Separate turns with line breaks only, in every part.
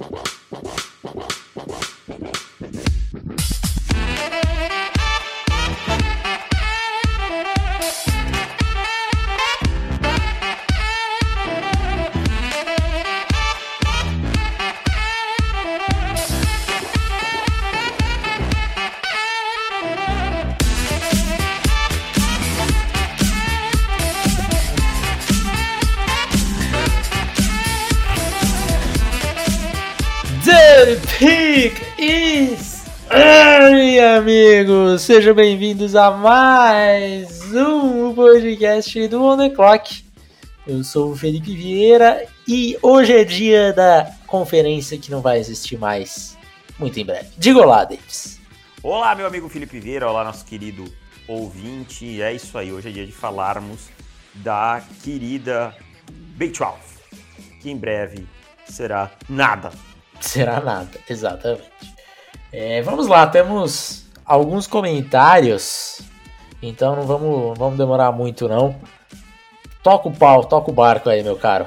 Wow. amigos, sejam bem-vindos a mais um podcast do On The Clock. Eu sou o Felipe Vieira e hoje é dia da conferência que não vai existir mais muito em breve. Diga olá, Davis.
Olá, meu amigo Felipe Vieira, olá, nosso querido ouvinte. É isso aí, hoje é dia de falarmos da querida Big 12, que em breve será nada
será nada, exatamente. É, vamos lá, temos alguns comentários, então não vamos, vamos demorar muito não. Toca o pau, toca o barco aí, meu caro.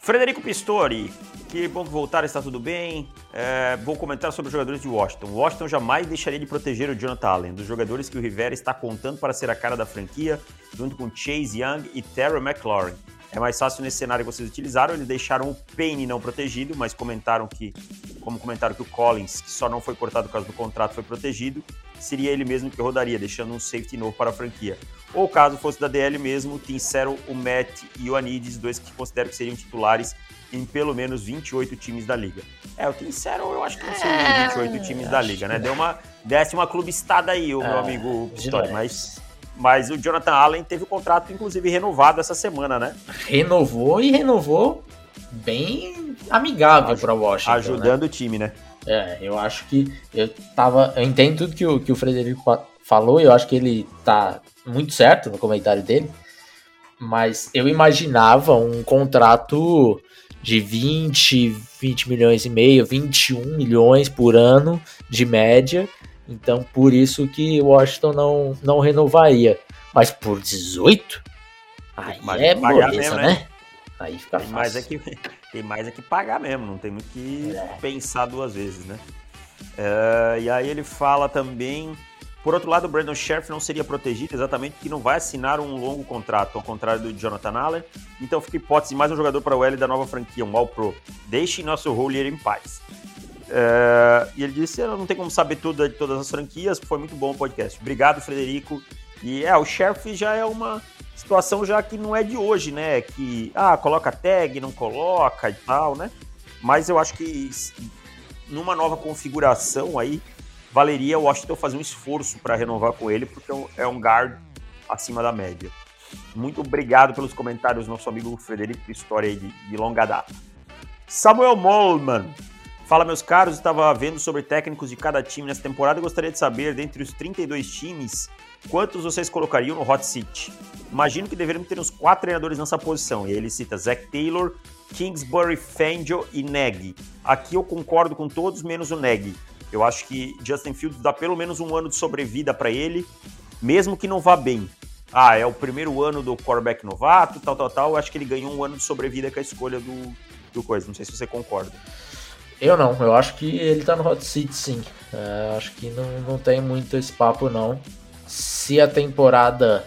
Frederico Pistori, que bom que voltar, está tudo bem. É, vou comentar sobre os jogadores de Washington. Washington jamais deixaria de proteger o Jonathan Allen, dos jogadores que o Rivera está contando para ser a cara da franquia, junto com Chase Young e Terry McLaurin. É mais fácil nesse cenário que vocês utilizaram. Eles deixaram o Payne não protegido, mas comentaram que, como comentaram que o Collins, que só não foi cortado por causa do contrato, foi protegido, seria ele mesmo que rodaria, deixando um safety novo para a franquia. Ou caso fosse da DL mesmo, Tincero, o Matt e o Anides, dois que considero que seriam titulares em pelo menos 28 times da liga. É, o Tincero eu acho que não seria 28 é, times da liga, né? Deu uma décima clubistada aí, o é, meu amigo Pistori, mas mas o Jonathan Allen teve o contrato, inclusive, renovado essa semana, né?
Renovou e renovou bem amigável para Washington.
Ajudando
né?
o time, né?
É, eu acho que eu tava. Eu entendo tudo que o, que o Frederico falou, eu acho que ele tá muito certo no comentário dele. Mas eu imaginava um contrato de 20, 20 milhões e meio, 21 milhões por ano de média então, por isso que Washington não, não renovaria. Mas por 18? Aí Mas é moleza, mesmo, né? né?
Aí fica fácil. Mais é que, tem mais é que pagar mesmo, não tem muito que é. pensar duas vezes, né? Uh, e aí ele fala também... Por outro lado, o Brandon Sheriff não seria protegido exatamente porque não vai assinar um longo contrato, ao contrário do Jonathan Allen. Então fica hipótese de mais um jogador para o L da nova franquia, um All-Pro. Deixe nosso Holier em paz. É, e ele disse: Eu não tem como saber tudo de todas as franquias, foi muito bom o podcast. Obrigado, Frederico. E é, o Sheriff já é uma situação já que não é de hoje, né? Que, ah, coloca tag, não coloca e tal, né? Mas eu acho que numa nova configuração aí, valeria o Washington fazer um esforço para renovar com ele, porque é um guard acima da média. Muito obrigado pelos comentários, nosso amigo Frederico, história de, de longa data. Samuel Molman, Fala, meus caros, estava vendo sobre técnicos de cada time nessa temporada e gostaria de saber, dentre os 32 times, quantos vocês colocariam no hot seat? Imagino que deveríamos ter uns quatro treinadores nessa posição, e ele cita Zach Taylor, Kingsbury, Fangio e Nagy. Aqui eu concordo com todos, menos o Nagy. Eu acho que Justin Fields dá pelo menos um ano de sobrevida para ele, mesmo que não vá bem. Ah, é o primeiro ano do quarterback novato, tal, tal, tal. Eu acho que ele ganhou um ano de sobrevida com a escolha do, do coisa. Não sei se você concorda.
Eu não, eu acho que ele tá no hot seat sim. É, acho que não, não tem muito esse papo não. Se a temporada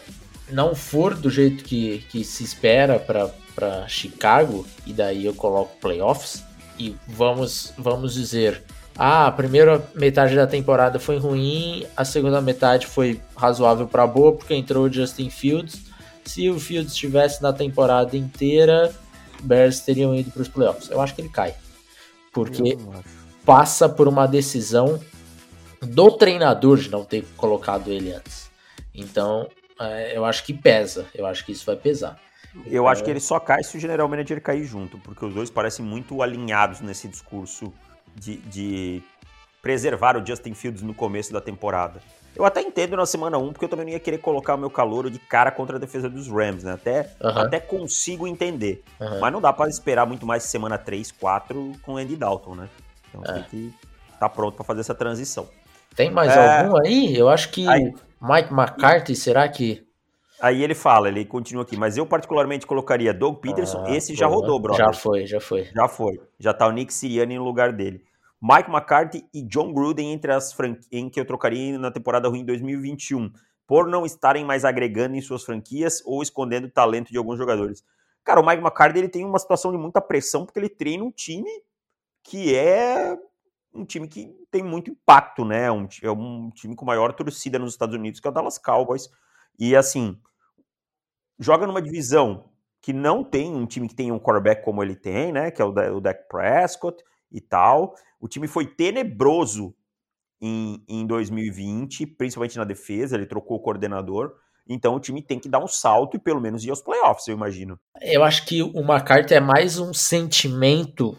não for do jeito que, que se espera para Chicago, e daí eu coloco playoffs, e vamos, vamos dizer, ah, a primeira metade da temporada foi ruim, a segunda metade foi razoável para boa, porque entrou o Justin Fields. Se o Fields estivesse na temporada inteira, Bears teriam ido para os playoffs. Eu acho que ele cai porque passa por uma decisão do treinador de não ter colocado ele antes. Então, é, eu acho que pesa, eu acho que isso vai pesar.
Eu acho que ele só cai se o general manager cair junto, porque os dois parecem muito alinhados nesse discurso de, de preservar o Justin Fields no começo da temporada. Eu até entendo na semana 1, porque eu também não ia querer colocar o meu calor de cara contra a defesa dos Rams, né? Até, até consigo entender. Mas não dá para esperar muito mais semana 3, 4 com o Andy Dalton, né? Então é. tem que estar tá pronto para fazer essa transição.
Tem mais é... algum aí? Eu acho que aí. Mike McCarthy, será que.
Aí ele fala, ele continua aqui, mas eu particularmente colocaria Doug Peterson, ah, esse já rodou, brother.
Já foi, já foi.
Já foi. Já tá o Nick Sirianni no lugar dele. Mike McCarthy e John Gruden entre as franquias em que eu trocaria na temporada ruim 2021, por não estarem mais agregando em suas franquias ou escondendo o talento de alguns jogadores. Cara, o Mike McCarthy ele tem uma situação de muita pressão porque ele treina um time que é um time que tem muito impacto, né? Um, é um time com maior torcida nos Estados Unidos, que é o Dallas Cowboys. E assim, joga numa divisão que não tem um time que tem um quarterback como ele tem, né? Que é o, o Dak Prescott e tal. O time foi tenebroso em, em 2020, principalmente na defesa, ele trocou o coordenador. Então o time tem que dar um salto e pelo menos ir aos playoffs, eu imagino.
Eu acho que o McCarthy é mais um sentimento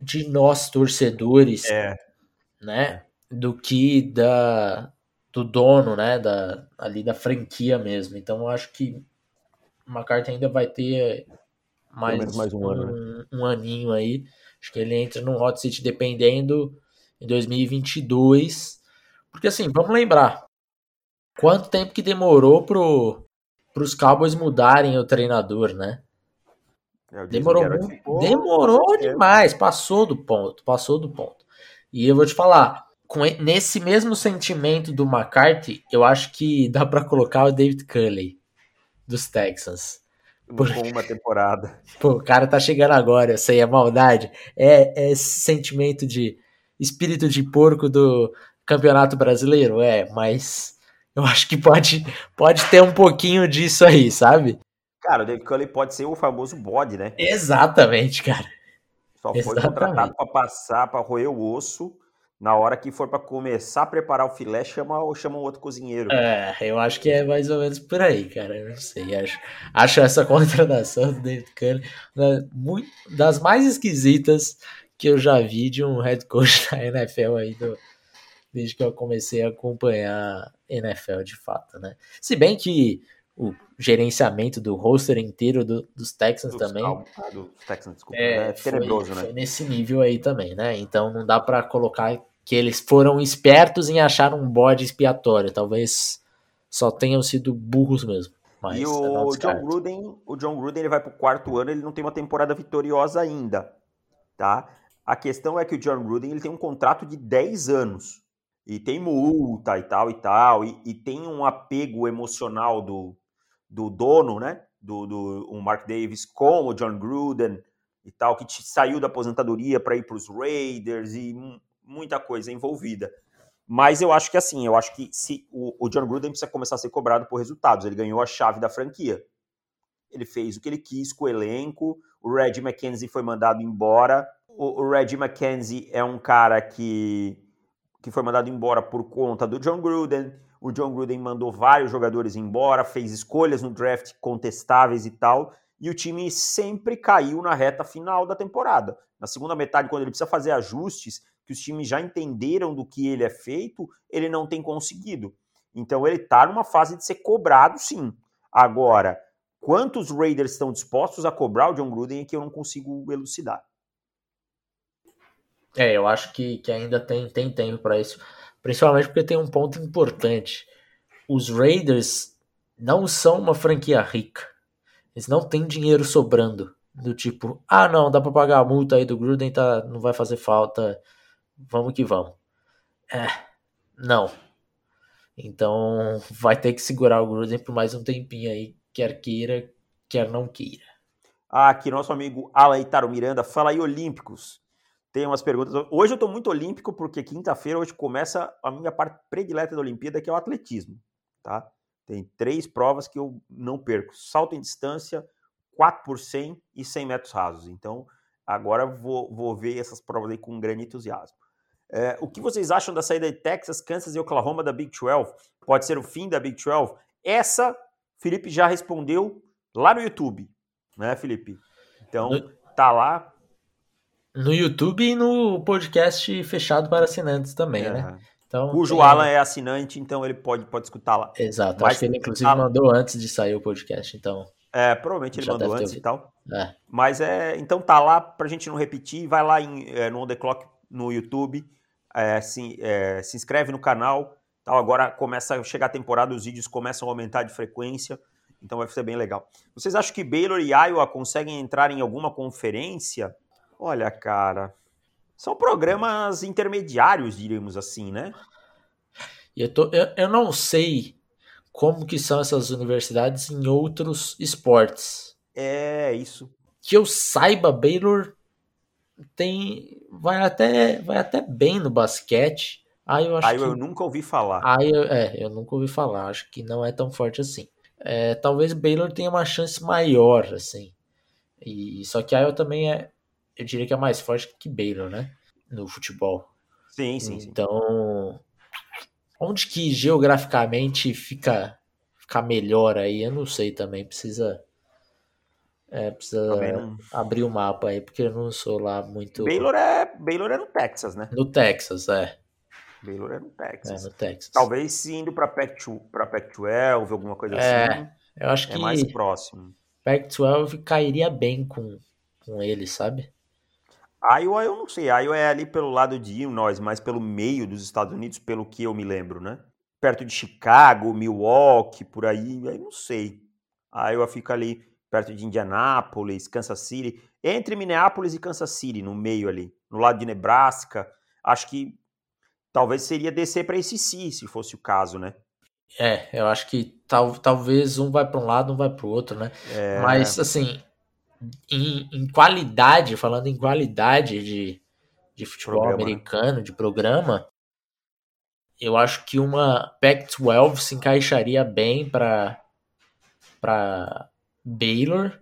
de nós torcedores,
é.
né, do que da do dono, né, da ali da franquia mesmo. Então eu acho que o McCarthy ainda vai ter mais,
mais um,
um,
ano, né?
um aninho aí. Acho que ele entra no hot seat dependendo em 2022. Porque assim, vamos lembrar. Quanto tempo que demorou pro, pros Cowboys mudarem o treinador, né? É, demorou muito, demorou demais, passou do ponto, passou do ponto. E eu vou te falar, com nesse mesmo sentimento do McCarthy, eu acho que dá para colocar o David Culley dos Texans.
Por uma temporada.
Pô, o cara tá chegando agora, isso aí é maldade. É, é esse sentimento de espírito de porco do Campeonato Brasileiro, é, mas eu acho que pode, pode ter um pouquinho disso aí, sabe?
Cara, o David Culley pode ser o famoso bode, né?
Exatamente, cara.
Só foi Exatamente. contratado para passar, para roer o osso na hora que for para começar a preparar o filé, chama ou chama um outro cozinheiro.
É, eu acho que é mais ou menos por aí, cara. Eu não sei. Acho, acho essa contratação do David Cullen né, das mais esquisitas que eu já vi de um head coach da NFL aí do, desde que eu comecei a acompanhar NFL de fato, né? Se bem que o gerenciamento do roster inteiro do, dos Texans dos também.
Ah, dos Texans, desculpa. É, é tenebroso,
foi,
né?
Foi nesse nível aí também, né? Então não dá para colocar que eles foram espertos em achar um bode expiatório. Talvez só tenham sido burros mesmo. Mas
e o John Gruden, o John Gruden ele vai pro quarto ano, ele não tem uma temporada vitoriosa ainda, tá? A questão é que o John Gruden ele tem um contrato de 10 anos e tem multa e tal e tal e, e tem um apego emocional do, do dono, né? Do, do o Mark Davis com o John Gruden e tal, que saiu da aposentadoria para ir para os Raiders e muita coisa envolvida. Mas eu acho que assim, eu acho que se o, o, John Gruden precisa começar a ser cobrado por resultados. Ele ganhou a chave da franquia. Ele fez o que ele quis com o elenco. O Red McKenzie foi mandado embora. O, o Red McKenzie é um cara que, que foi mandado embora por conta do John Gruden. O John Gruden mandou vários jogadores embora, fez escolhas no draft contestáveis e tal. E o time sempre caiu na reta final da temporada. Na segunda metade, quando ele precisa fazer ajustes, que os times já entenderam do que ele é feito, ele não tem conseguido. Então ele está numa fase de ser cobrado, sim. Agora, quantos Raiders estão dispostos a cobrar o John Gruden é que eu não consigo elucidar.
É, eu acho que, que ainda tem, tem tempo para isso. Principalmente porque tem um ponto importante. Os Raiders não são uma franquia rica. Eles não têm dinheiro sobrando. Do tipo, ah não, dá para pagar a multa aí do Gruden, tá, não vai fazer falta vamos que vamos. É, não. Então vai ter que segurar o Gruden por mais um tempinho aí, quer queira, quer não queira.
Ah, aqui nosso amigo Alaitaro Miranda, fala aí Olímpicos. Tem umas perguntas. Hoje eu tô muito olímpico porque quinta-feira hoje começa a minha parte predileta da Olimpíada, que é o atletismo, tá? Tem três provas que eu não perco: salto em distância, 4 por 100 e 100 metros rasos. Então, agora vou, vou ver essas provas aí com grande entusiasmo. É, o que vocês acham da saída de Texas, Kansas e Oklahoma da Big 12? Pode ser o fim da Big 12? Essa, Felipe já respondeu lá no YouTube, né, Felipe? Então, tá lá.
No YouTube e no podcast fechado para assinantes também, é. né?
Então, Cujo é... Alan é assinante, então ele pode, pode escutar lá.
Exato, Mas, acho que ele inclusive a... mandou antes de sair o podcast, então.
É, provavelmente ele mandou antes e tal. É. Mas é, então tá lá pra gente não repetir, vai lá em, é, no On The Clock no YouTube é, se, é, se inscreve no canal. Tal. Agora começa a chegar a temporada, os vídeos começam a aumentar de frequência. Então vai ser bem legal. Vocês acham que Baylor e Iowa conseguem entrar em alguma conferência? Olha, cara, são programas intermediários, diríamos assim, né?
Eu, tô, eu, eu não sei como que são essas universidades em outros esportes.
É, isso.
Que eu saiba, Baylor tem vai até vai até bem no basquete. Aí eu acho
Aí
que,
eu nunca ouvi falar.
Aí eu, é, eu nunca ouvi falar. Acho que não é tão forte assim. É, talvez Baylor tenha uma chance maior, assim. E só que Iowa também é, eu diria que é mais forte que Baylor, né? No futebol.
Sim, sim,
então, sim. onde que geograficamente fica ficar melhor aí? Eu não sei também. Precisa é, precisa não... abrir o mapa aí, porque eu não sou lá muito.
Baylor é, Baylor é no Texas, né?
No Texas, é.
Baylor é no Texas.
É, no Texas.
Talvez indo para Pac-12, alguma coisa
é,
assim.
Eu acho
é
que
mais próximo.
Pac-12 cairia bem com, com ele, sabe?
Iowa eu não sei. Iowa é ali pelo lado de Illinois, mas pelo meio dos Estados Unidos, pelo que eu me lembro, né? Perto de Chicago, Milwaukee, por aí, aí não sei. Iowa fica ali perto de Indianápolis, Kansas City, entre Minneapolis e Kansas City, no meio ali, no lado de Nebraska. Acho que talvez seria descer para esse si, se fosse o caso, né?
É, eu acho que tal, talvez um vai para um lado, um vai para o outro, né? É... Mas, assim, em, em, qualidade, falando em qualidade de, de futebol programa, né? americano, né? de programa, eu acho que uma Pac-12 se encaixaria bem para Baylor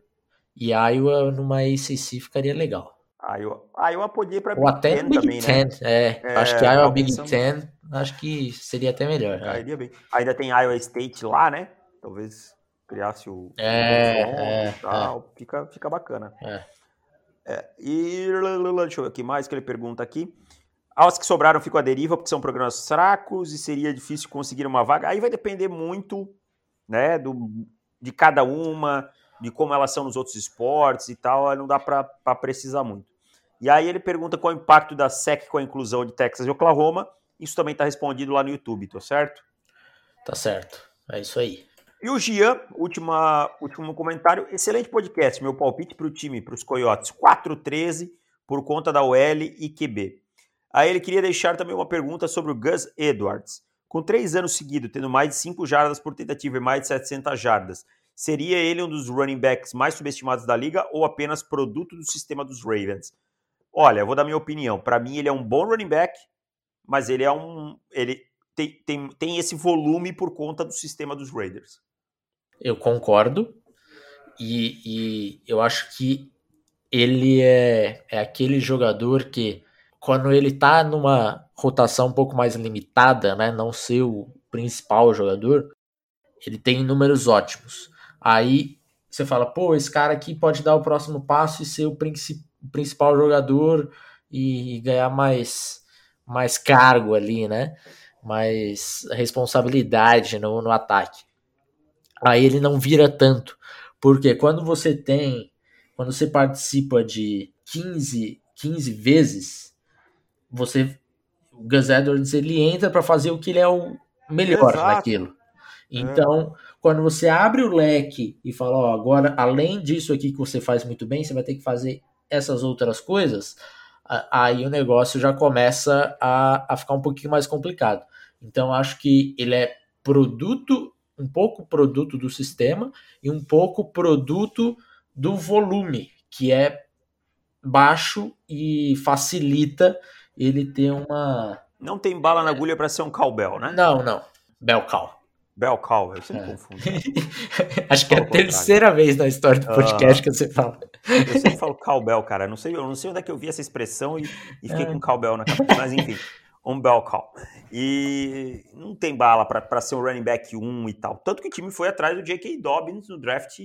e Iowa numa ACC ficaria legal.
Iowa, Iowa podia ir para
Big até Ten Big também, Ten, né? é, é, acho que Iowa Big Ten, acho que seria até melhor.
É. Ainda tem Iowa State lá, né? Talvez criasse o
é, é,
e tal, é. Fica, fica bacana.
É.
É, e deixa eu ver o que mais que ele pergunta aqui. Aos que sobraram ficam à deriva porque são programas fracos e seria difícil conseguir uma vaga. Aí vai depender muito, né, do, de cada uma, de como elas são nos outros esportes e tal, não dá para precisar muito. E aí ele pergunta qual é o impacto da SEC com a inclusão de Texas e Oklahoma. Isso também está respondido lá no YouTube, tá certo?
Tá certo. É isso aí.
E o Gian, última, último comentário. Excelente podcast. Meu palpite para o time, para os Coyotes, 4-13 por conta da OL e QB. Aí ele queria deixar também uma pergunta sobre o Gus Edwards. Com três anos seguidos, tendo mais de 5 jardas por tentativa e mais de 700 jardas, seria ele um dos running backs mais subestimados da liga ou apenas produto do sistema dos Ravens? Olha, eu vou dar minha opinião. Para mim, ele é um bom running back, mas ele é um. Ele tem, tem, tem esse volume por conta do sistema dos Raiders.
Eu concordo. E, e eu acho que ele é, é aquele jogador que quando ele tá numa rotação um pouco mais limitada, né, não ser o principal jogador, ele tem números ótimos. Aí você fala, pô, esse cara aqui pode dar o próximo passo e ser o principal jogador e, e ganhar mais, mais cargo ali, né? Mais responsabilidade no, no ataque. Aí ele não vira tanto, porque quando você tem, quando você participa de 15, 15 vezes, você o Gus Edwards ele entra para fazer o que ele é o melhor Exato. naquilo. É. Então, é. quando você abre o leque e fala, ó, agora além disso aqui que você faz muito bem, você vai ter que fazer essas outras coisas, aí o negócio já começa a, a ficar um pouquinho mais complicado. Então, acho que ele é produto, um pouco produto do sistema e um pouco produto do volume, que é baixo e facilita ele tem uma.
Não tem bala na agulha para ser um cowbell, né?
Não, não. Belcal.
Belcal, eu sempre é. confundo.
Acho que é a terceira vez na história do podcast uh, que você fala.
Eu sempre falo cowbell, cara. Eu não sei, eu não sei onde é que eu vi essa expressão e, e fiquei é. com cowbell na cabeça, mas enfim. Um belcal. E não tem bala para ser um running back 1 e tal. Tanto que o time foi atrás do J.K. Dobbins no draft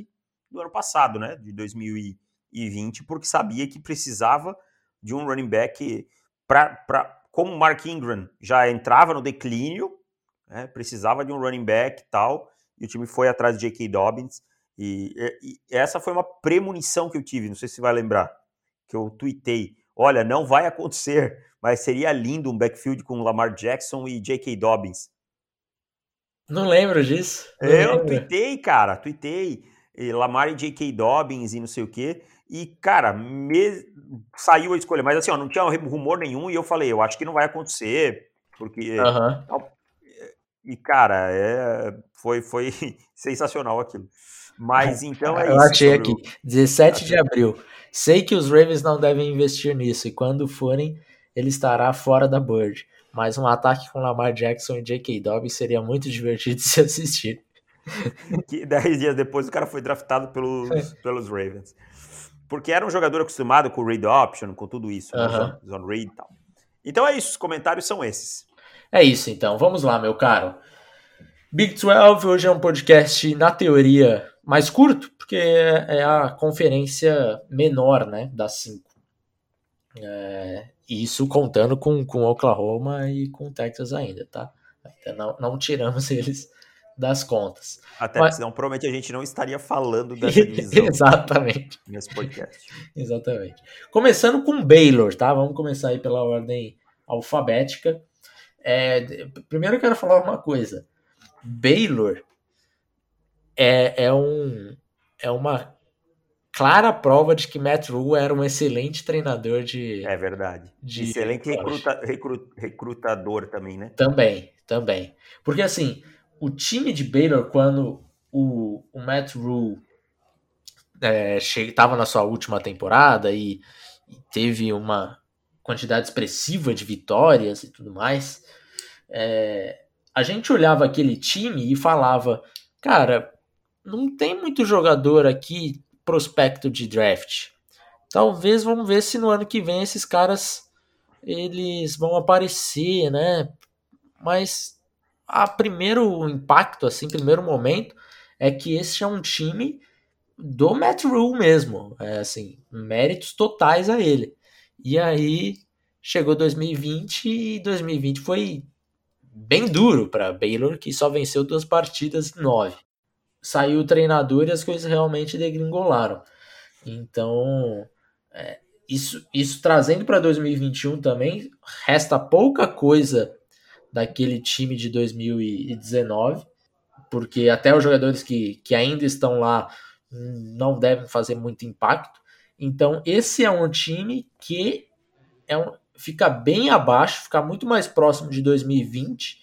do ano passado, né? De 2020, porque sabia que precisava de um running back pra, como Mark Ingram já entrava no declínio, né, precisava de um running back e tal, e o time foi atrás de J.K. Dobbins. E, e, e, essa foi uma premonição que eu tive, não sei se você vai lembrar, que eu tuitei. Olha, não vai acontecer, mas seria lindo um backfield com Lamar Jackson e J.K. Dobbins.
Não lembro disso. Não
eu
lembro.
tuitei, cara, tuitei. Lamar e J.K. Dobbins e não sei o quê. E, cara, me... saiu a escolha. Mas assim, ó, não tinha rumor nenhum e eu falei, eu acho que não vai acontecer. Porque.
Uhum.
E, cara, é... foi, foi sensacional aquilo. Mas então é
eu
isso.
Eu achei aqui, 17 de abril. Sei que os Ravens não devem investir nisso, e quando forem, ele estará fora da Bird. Mas um ataque com Lamar Jackson e J.K. Dobbins seria muito divertido de se assistir.
Que dez dias depois o cara foi draftado pelos, pelos Ravens. Porque era um jogador acostumado com o read option, com tudo isso,
Uhum.
né? zone read e tal. Então é isso, os comentários são esses.
É isso então, vamos lá, meu caro. Big 12 hoje é um podcast, na teoria, mais curto, porque é a conferência menor, né, das cinco. É, isso contando com, com Oklahoma e com Texas ainda, tá? Ainda não, não tiramos eles das contas.
Até
Mas-
senão provavelmente a gente não estaria falando dessa divisão
Exatamente,
nesse podcast.
exatamente. Começando com Baylor, tá? Vamos começar aí pela ordem alfabética. É, primeiro eu quero falar uma coisa. Baylor é, é, um, é uma clara prova de que Matt Rule era um excelente treinador de.
É verdade.
De
Excelente recruta, recru- recrutador também, né?
Também, também. Porque assim, o time de Baylor, quando o, o Matt Rule estava na sua última temporada e, e teve uma quantidade expressiva de vitórias e tudo mais, é, a gente olhava aquele time e falava, cara, não tem muito jogador aqui prospecto de draft. Talvez vamos ver se no ano que vem esses caras eles vão aparecer, né? Mas a primeiro impacto, assim, primeiro momento é que esse é um time do Matt Rule mesmo, é assim, méritos totais a ele. E aí chegou 2020 e 2020 foi bem duro para Baylor, que só venceu duas partidas em nove. Saiu o treinador e as coisas realmente degringolaram. Então, é, isso, isso trazendo para 2021 também, resta pouca coisa daquele time de 2019, porque até os jogadores que, que ainda estão lá não devem fazer muito impacto. Então, esse é um time que é um, fica bem abaixo, fica muito mais próximo de 2020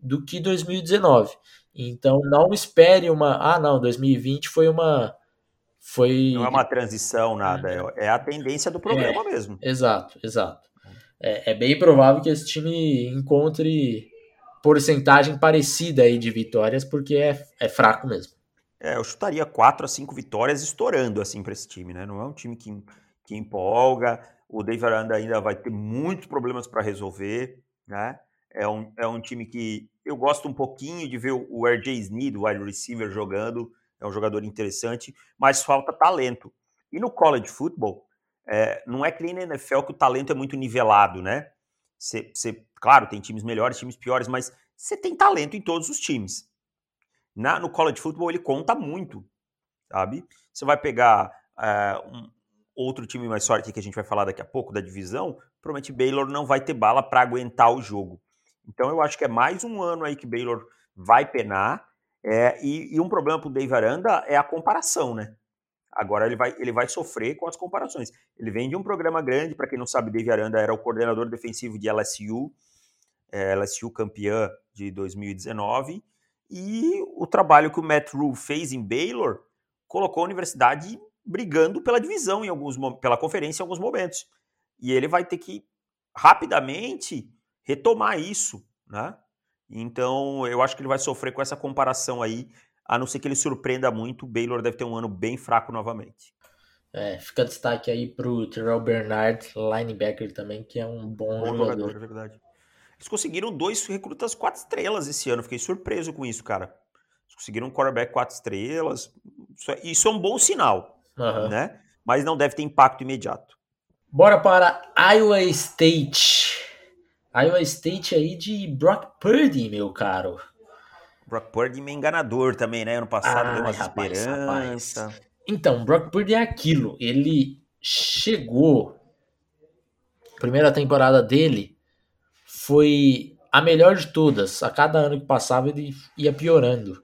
do que 2019. Então, não espere uma. Ah, não, 2020 foi uma. Foi...
Não é uma transição, nada. É, é a tendência do programa
É.
mesmo.
Exato, exato. É, é bem provável que esse time encontre porcentagem parecida aí de vitórias, porque é, é fraco mesmo.
É, eu chutaria 4 a 5 vitórias estourando assim para esse time, né? Não é um time que, que empolga. O Dave Aranda ainda vai ter muitos problemas para resolver, né? É um, é um time que eu gosto um pouquinho de ver o RJ Sneed, o wide receiver, jogando. É um jogador interessante, mas falta talento. E no college football, é, não é que nem na NFL que o talento é muito nivelado, né? Você, claro, tem times melhores, times piores, mas você tem talento em todos os times. Na, no college football ele conta muito, sabe? Você vai pegar uh, um, outro time mais forte que a gente vai falar daqui a pouco da divisão, provavelmente Baylor não vai ter bala para aguentar o jogo. Então eu acho que é mais um ano aí que Baylor vai penar. É, e, e, um problema para o Dave Aranda é a comparação, né? Agora ele vai, ele vai sofrer com as comparações. Ele vem de um programa grande, para quem não sabe, Dave Aranda era o coordenador defensivo de LSU, é, LSU campeã de 2019, e o trabalho que o Matt Rule fez em Baylor colocou a universidade brigando pela divisão em alguns pela conferência em alguns momentos. E ele vai ter que rapidamente retomar isso, né? Então, eu acho que ele vai sofrer com essa comparação aí, a não ser que ele surpreenda muito, o Baylor deve ter um ano bem fraco novamente.
É, fica destaque aí pro Terrell Bernard, linebacker também, que é um bom,
bom
jogador.
jogador. É verdade. Eles conseguiram dois recrutas quatro estrelas esse ano, fiquei surpreso com isso, cara. Eles conseguiram um quarterback quatro estrelas, isso é, isso é um bom sinal,
Uhum.
né? Mas não deve ter impacto imediato.
Bora para Iowa State. Iowa State aí de Brock Purdy, meu caro.
Brock Purdy meio enganador também, né? Ano passado
Ai,
deu umas
rapaz,
esperanças.
Então, Brock Purdy é aquilo. Ele chegou. Primeira temporada dele foi a melhor de todas. A cada ano que passava, ele ia piorando.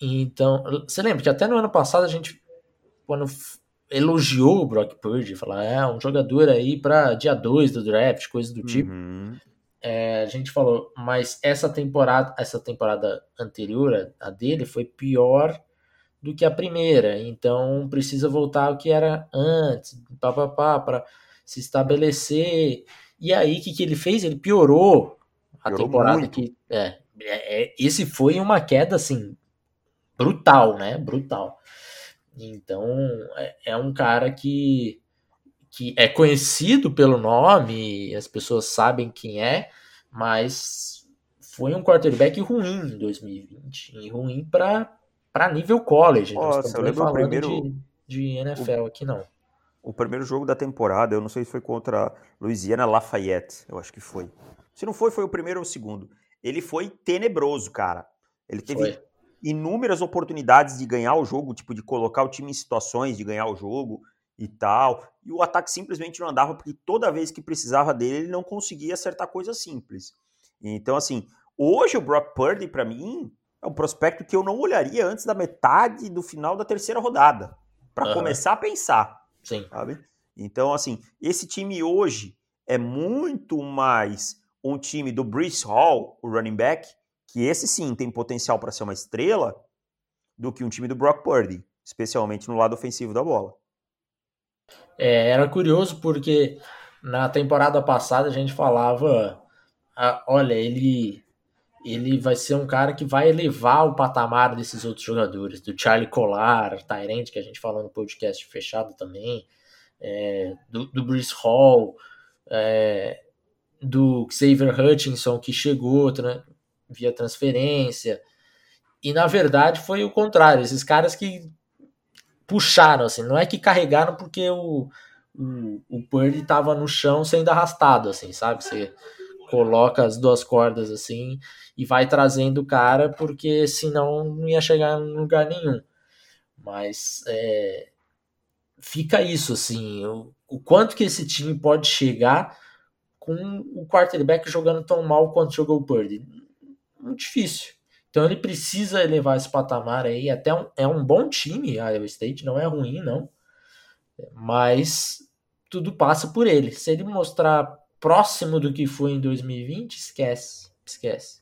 Então, você lembra que até no ano passado a gente, quando elogiou o Brock Purdy, falou, é um jogador aí para dia 2 do draft, coisa do tipo.
Uhum.
É, a gente falou, mas essa temporada, essa temporada anterior, a dele, foi pior do que a primeira. Então precisa voltar ao que era antes, para se estabelecer. E aí, o que, que ele fez? Ele piorou a piorou temporada muito. que. É, é, é, esse foi uma queda assim brutal, né? Brutal. Então é, é um cara que que é conhecido pelo nome, as pessoas sabem quem é, mas foi um quarterback ruim em 2020, e ruim para nível college.
Nossa, eu lembro o primeiro
de, de NFL o, aqui não.
O primeiro jogo da temporada, eu não sei se foi contra Louisiana Lafayette, eu acho que foi. Se não foi, foi o primeiro ou o segundo. Ele foi tenebroso, cara. Ele teve foi. inúmeras oportunidades de ganhar o jogo, tipo de colocar o time em situações de ganhar o jogo e tal. E o ataque simplesmente não andava, porque toda vez que precisava dele, ele não conseguia acertar coisas simples. Então, assim, hoje o Brock Purdy, para mim, é um prospecto que eu não olharia antes da metade do final da terceira rodada, para uhum. começar a pensar.
Sim.
Sabe? Então, assim, esse time hoje é muito mais um time do Bruce Hall, o running back, que esse sim tem potencial para ser uma estrela, do que um time do Brock Purdy, especialmente no lado ofensivo da bola.
É, era curioso porque na temporada passada a gente falava, ah, olha, ele ele vai ser um cara que vai elevar o patamar desses outros jogadores, do Charlie Collar, Tyrant, que a gente falou no podcast fechado também, é, do, do Bruce Hall, é, do Xavier Hutchinson, que chegou via transferência, e na verdade foi o contrário, esses caras que puxaram, assim, não é que carregaram porque o, o, o Purdy estava no chão sendo arrastado, assim, sabe? Você coloca as duas cordas assim e vai trazendo o cara, porque senão não ia chegar em lugar nenhum. Mas é, fica isso, assim, o, o, quanto que esse time pode chegar com o quarterback jogando tão mal quanto jogou o Purdy. Muito difícil. Então ele precisa elevar esse patamar aí. Até um, é um bom time, a Iowa State, não é ruim, não. Mas tudo passa por ele. Se ele mostrar próximo do que foi em 2020, esquece. Esquece.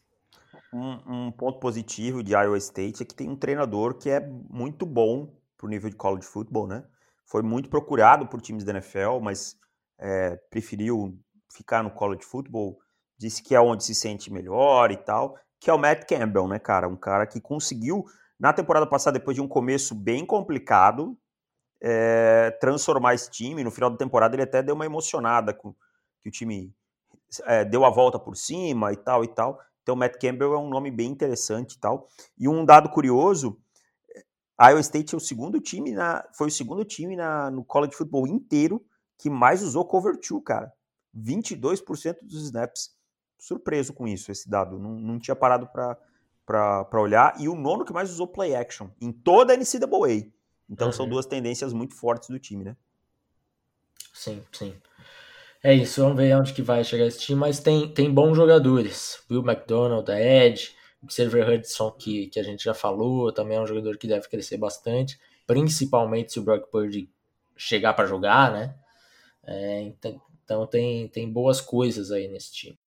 Um, um ponto positivo de Iowa State é que tem um treinador que é muito bom pro nível de college football, né? Foi muito procurado por times da NFL, mas é, preferiu ficar no college football. Disse que é onde se sente melhor e tal que é o Matt Campbell, né, cara? Um cara que conseguiu, na temporada passada, depois de um começo bem complicado, é, transformar esse time. No final da temporada, ele até deu uma emocionada com que o time é, deu a volta por cima e tal e tal. Então, Matt Campbell é um nome bem interessante e tal. E um dado curioso, Iowa State é o segundo time na, foi o segundo time na, no college football inteiro que mais usou cover 2, cara. 22% dos snaps surpreso com isso, esse dado. Não, não tinha parado para olhar. E o nono que mais usou play action em toda a NCAA. Então uhum. são duas tendências muito fortes do time, né?
Sim, sim. É isso, vamos ver onde que vai chegar esse time, mas tem, tem bons jogadores. Will McDonald, da Edge, Xavier Hudson, que, que a gente já falou, também é um jogador que deve crescer bastante, principalmente se o Brock Purdy chegar para jogar, né? É, então, então tem, tem boas coisas aí nesse time.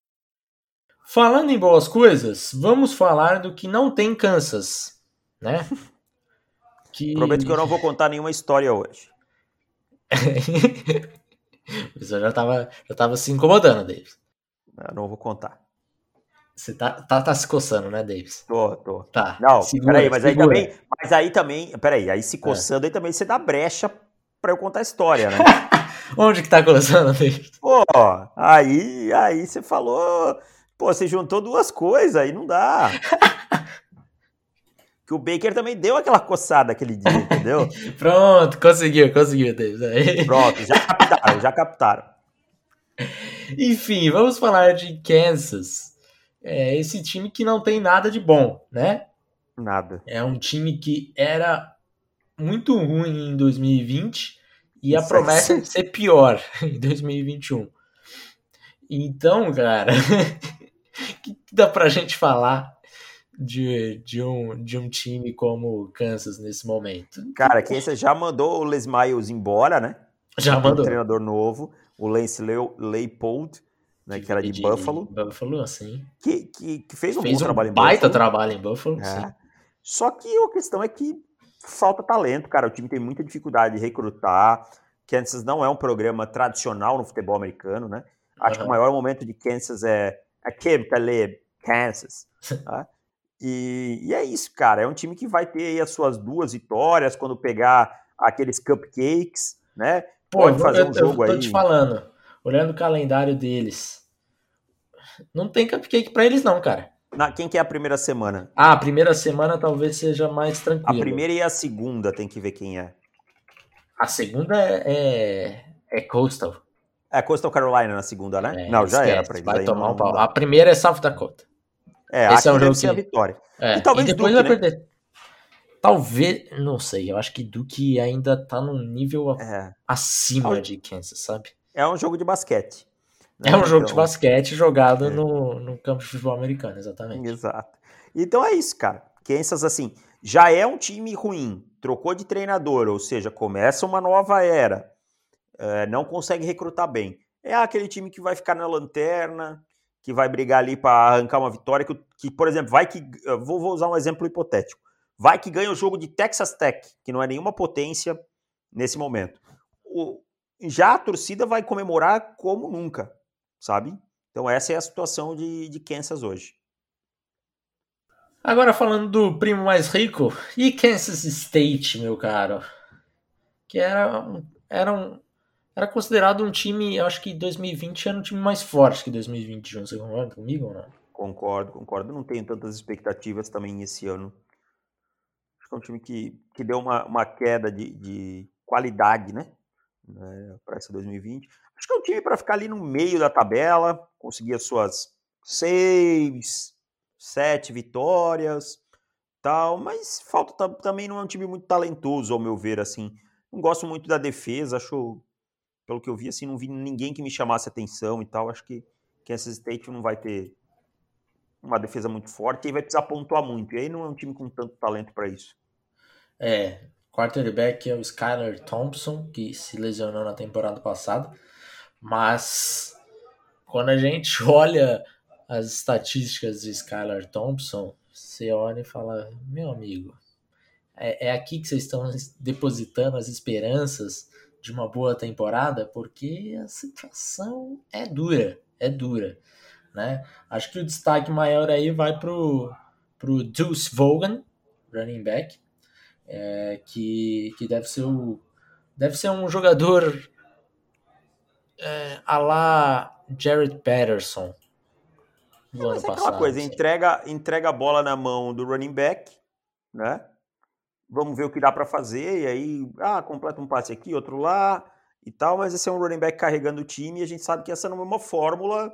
Falando em boas coisas, vamos falar do que não tem Kansas, né?
Que... Prometo que eu não vou contar nenhuma história hoje.
Você já estava já tava se incomodando, Davis.
Eu não vou contar.
Você tá, tá, tá se coçando, né, Davis?
Tô, tô.
Tá.
Não, segura, peraí, mas segura. aí também. Mas aí também. Peraí, aí se é. coçando, é. aí também você dá brecha pra eu contar a história, né?
Onde que tá coçando, Davis?
Pô, aí, aí você falou Pô, você juntou duas coisas, aí não dá. que o Baker também deu aquela coçada aquele dia, entendeu?
Pronto, conseguiu, conseguiu, Davis.
Pronto, já captaram, já captaram.
Enfim, vamos falar de Kansas. É esse time que não tem nada de bom, né?
Nada.
É um time que era muito ruim em 2020 e a promessa é de ser pior em 2021. Então, cara, que dá pra gente falar de, de, um, de um time como o Kansas nesse momento?
Cara, Kansas já mandou o Les Miles embora, né?
Já mandou. Um
treinador novo, o Lance Leipold, né, que era de, de Buffalo.
Buffalo, assim.
Que, que, que fez um
fez
bom
um
trabalho em
baita
Buffalo.
trabalho em Buffalo, é. sim.
Só que a questão é que falta talento, cara. O time tem muita dificuldade de recrutar. Kansas não é um programa tradicional no futebol americano, né? Acho uhum. que o maior momento de Kansas é aquele Caleb, Kansas. Tá? E, e, é isso, cara. É um time que vai ter as suas duas vitórias quando pegar aqueles cupcakes, né?
Pô, Pode fazer eu, um jogo eu tô aí. te falando, olhando o calendário deles, não tem cupcake para eles não, cara.
Na, quem que é a primeira semana?
Ah, a primeira semana talvez seja mais tranquila.
A primeira e a segunda tem que ver quem é.
A segunda é, é Coastal.
É Coastal Carolina na segunda, né? É, não, já esquece, era pra eles.
Vai tomar um pau. A primeira é South Dakota.
É, Esse é um jogo que... a vitória.
É. E talvez e depois Duke, vai né? perder. Talvez, não sei, eu acho que Duke ainda tá num nível é. acima é. de Kansas, sabe?
É um jogo de basquete.
Né? É um jogo então, de basquete jogado é. no, no campo de futebol americano, exatamente.
Exato. Então é isso, cara. Kansas, assim, já é um time ruim, trocou de treinador, ou seja, começa uma nova era, é, não consegue recrutar bem. É aquele time que vai ficar na lanterna, que vai brigar ali para arrancar uma vitória, que, que, por exemplo, vai que. Vou, vou usar um exemplo hipotético. Vai que ganha o jogo de Texas Tech, que não é nenhuma potência nesse momento. O, já a torcida vai comemorar como nunca, sabe? Então essa é a situação de, de Kansas hoje.
Agora falando do primo mais rico, e Kansas State, meu caro? Que era era um, era considerado um time, eu acho que 2020 era um time mais forte que 2021. Você concorda comigo ou não?
Concordo, concordo. Não tenho tantas expectativas também esse ano. Acho que é um time que, que deu uma, uma queda de, de qualidade, né? né para esse 2020. Acho que é um time para ficar ali no meio da tabela, conseguir as suas seis, sete vitórias, tal. Mas falta também não é um time muito talentoso, ao meu ver, assim. Não gosto muito da defesa, acho pelo que eu vi, assim, não vi ninguém que me chamasse atenção e tal. Acho que Kansas State não vai ter uma defesa muito forte e vai precisar pontuar muito. E aí não é um time com tanto talento para isso.
É, quarterback é o Skyler Thompson, que se lesionou na temporada passada. Mas quando a gente olha as estatísticas de Skyler Thompson, você olha e fala: meu amigo, é, é aqui que vocês estão depositando as esperanças de uma boa temporada, porque a situação é dura, é dura, né? Acho que o destaque maior aí vai pro pro Deuce Vogan, running back, é, que, que deve ser o deve ser um jogador é, a lá Jared Patterson
do ano passado. Aquela coisa, entrega, entrega a bola na mão do running back, né? Vamos ver o que dá para fazer, e aí, ah, completa um passe aqui, outro lá, e tal, mas esse é um running back carregando o time, e a gente sabe que essa não é uma fórmula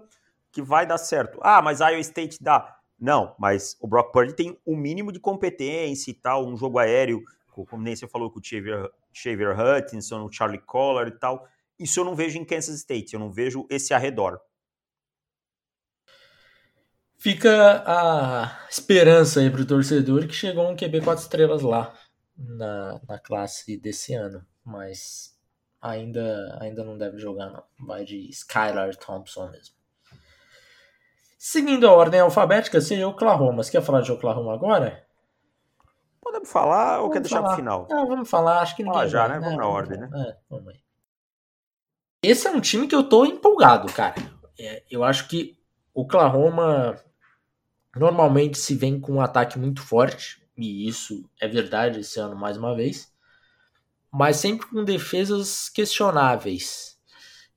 que vai dar certo. Ah, mas Iowa State dá. Não, mas o Brock Purdy tem o um mínimo de competência e tal, um jogo aéreo, como nem você falou com o Xavier, Xavier Hutchinson, o Charlie Collar e tal. Isso eu não vejo em Kansas State, eu não vejo esse arredor.
Fica a esperança aí pro torcedor que chegou um QB 4 estrelas lá na, na classe desse ano, mas ainda, ainda não deve jogar não. Vai de Skylar Thompson mesmo. Seguindo a ordem alfabética, seria Oklahoma. Você quer falar de Oklahoma agora?
Podemos falar vamos ou quer deixar para o final?
Não, vamos falar, acho que ninguém.
Ah, já, vai, né? Vamos é, na ordem, né? É, vamos aí.
Esse é um time que eu tô empolgado, cara. É, eu acho que Oklahoma normalmente se vem com um ataque muito forte, e isso é verdade esse ano mais uma vez, mas sempre com defesas questionáveis.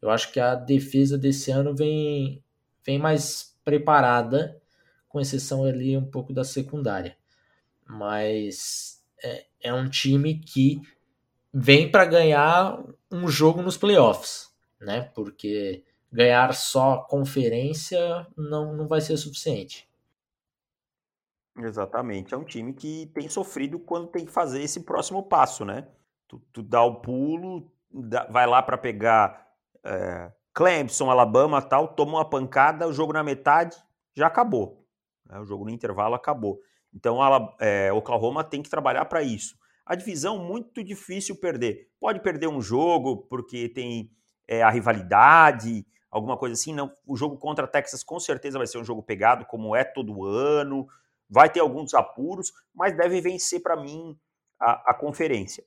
Eu acho que a defesa desse ano vem, vem mais preparada, com exceção ali um pouco da secundária. Mas é, é um time que vem para ganhar um jogo nos playoffs, né? Porque ganhar só conferência não, não vai ser suficiente.
Exatamente. É um time que tem sofrido quando tem que fazer esse próximo passo, né? Tu, tu dá o pulo, dá, vai lá para pegar é, Clemson, Alabama tal, toma uma pancada, o jogo na metade, já acabou. Né? O jogo no intervalo acabou. Então, ela, é, Oklahoma tem que trabalhar para isso. A divisão, muito difícil perder. Pode perder um jogo porque tem é, a rivalidade, alguma coisa assim. Não, o jogo contra Texas com certeza vai ser um jogo pegado, como é todo ano. Vai ter alguns apuros, mas deve vencer para mim a, a conferência.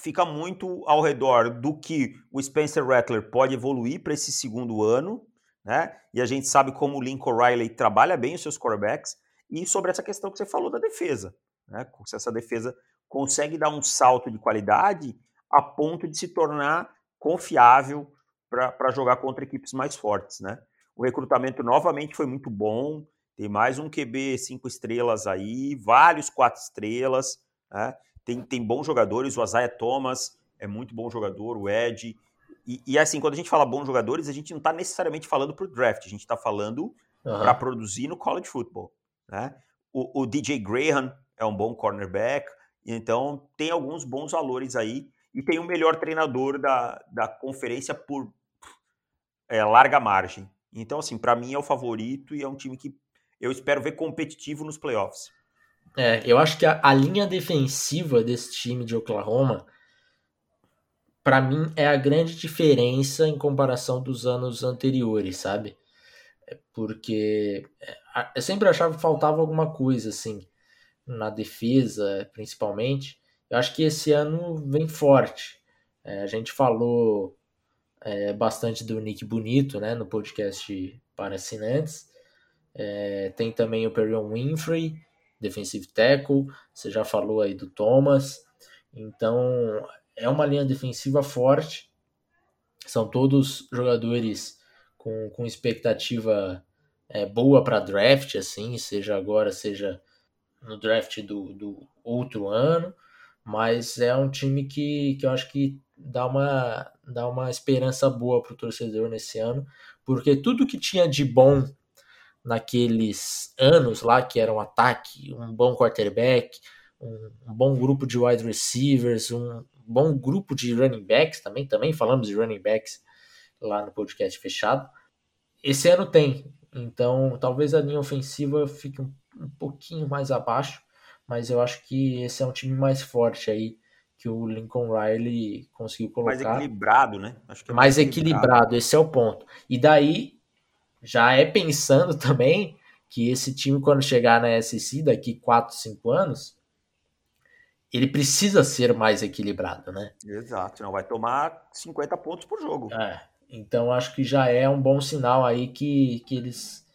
Fica muito ao redor do que o Spencer Rattler pode evoluir para esse segundo ano, né? E a gente sabe como o Lincoln Riley trabalha bem os seus quarterbacks e sobre essa questão que você falou da defesa, né? Se essa defesa consegue dar um salto de qualidade a ponto de se tornar confiável para jogar contra equipes mais fortes, né? O recrutamento novamente foi muito bom, tem mais um QB cinco estrelas aí, vários quatro estrelas, né? tem, tem bons jogadores, o Isaiah Thomas é muito bom jogador, o Ed. E, e assim, quando a gente fala bons jogadores, a gente não está necessariamente falando para o draft, a gente está falando uhum. para produzir no college football. Né? O, o DJ Graham é um bom cornerback, então tem alguns bons valores aí e tem o melhor treinador da, da conferência por é, larga margem. Então, assim, para mim é o favorito e é um time que eu espero ver competitivo nos playoffs.
É, eu acho que a, a linha defensiva desse time de Oklahoma, para mim, é a grande diferença em comparação dos anos anteriores, sabe? É porque é, eu sempre achava que faltava alguma coisa, assim, na defesa, principalmente. Eu acho que esse ano vem forte. É, a gente falou é, bastante do Nick Bonito, né, no podcast para assinantes. É, tem também o Perion Winfrey, defensive tackle. Você já falou aí do Thomas. Então, é uma linha defensiva forte. São todos jogadores com, com expectativa é, boa para draft, assim, seja agora, seja no draft do, do outro ano mas é um time que, que eu acho que dá uma, dá uma esperança boa para o torcedor nesse ano, porque tudo que tinha de bom naqueles anos lá, que era um ataque, um bom quarterback, um, um bom grupo de wide receivers, um bom grupo de running backs também, também falamos de running backs lá no podcast fechado. Esse ano tem, então talvez a linha ofensiva fique um, um pouquinho mais abaixo, mas eu acho que esse é um time mais forte aí que o Lincoln Riley conseguiu colocar.
Mais equilibrado, né?
Acho que é mais, mais equilibrado. equilibrado, esse é o ponto. E daí, já é pensando também que esse time, quando chegar na SEC daqui 4, 5 anos, ele precisa ser mais equilibrado, né?
Exato, não vai tomar 50 pontos por jogo.
É, então acho que já é um bom sinal aí que, que eles